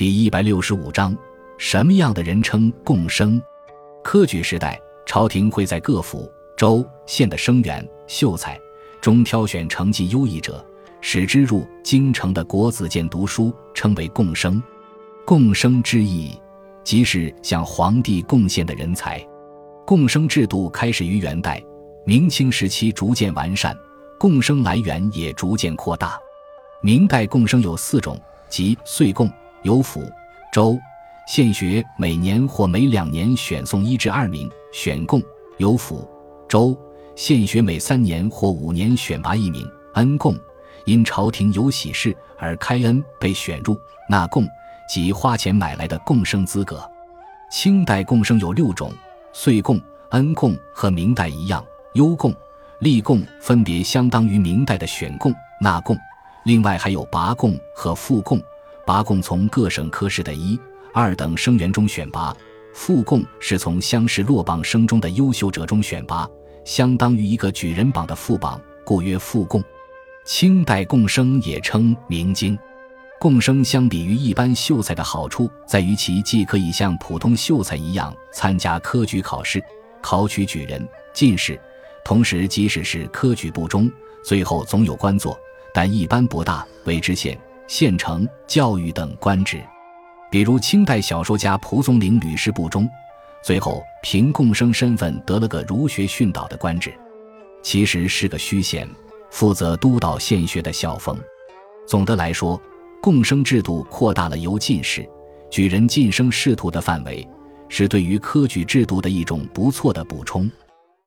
第一百六十五章：什么样的人称贡生？科举时代，朝廷会在各府、州、县的生员、秀才中挑选成绩优异者，使之入京城的国子监读书，称为贡生。贡生之意，即是向皇帝贡献的人才。贡生制度开始于元代，明清时期逐渐完善，贡生来源也逐渐扩大。明代贡生有四种，即岁贡。由府、州、县学每年或每两年选送一至二名选贡；由府、州、县学每三年或五年选拔一名恩贡。因朝廷有喜事而开恩，被选入纳贡，即花钱买来的贡生资格。清代贡生有六种：岁贡、恩贡和明代一样；优贡、立贡分别相当于明代的选贡、纳贡。另外还有拔贡和复贡。拔贡从各省科室的一、二等生员中选拔，复贡是从乡试落榜生中的优秀者中选拔，相当于一个举人榜的副榜，故曰复贡。清代贡生也称明经。贡生相比于一般秀才的好处在于，其既可以像普通秀才一样参加科举考试，考取举人、进士，同时即使是科举不中，最后总有官做，但一般不大为知县。县城、教育等官职，比如清代小说家蒲松龄屡试不中，最后凭贡生身份得了个儒学训导的官职，其实是个虚衔，负责督导县学的校风。总的来说，贡生制度扩大了由进士、举人晋升仕途的范围，是对于科举制度的一种不错的补充。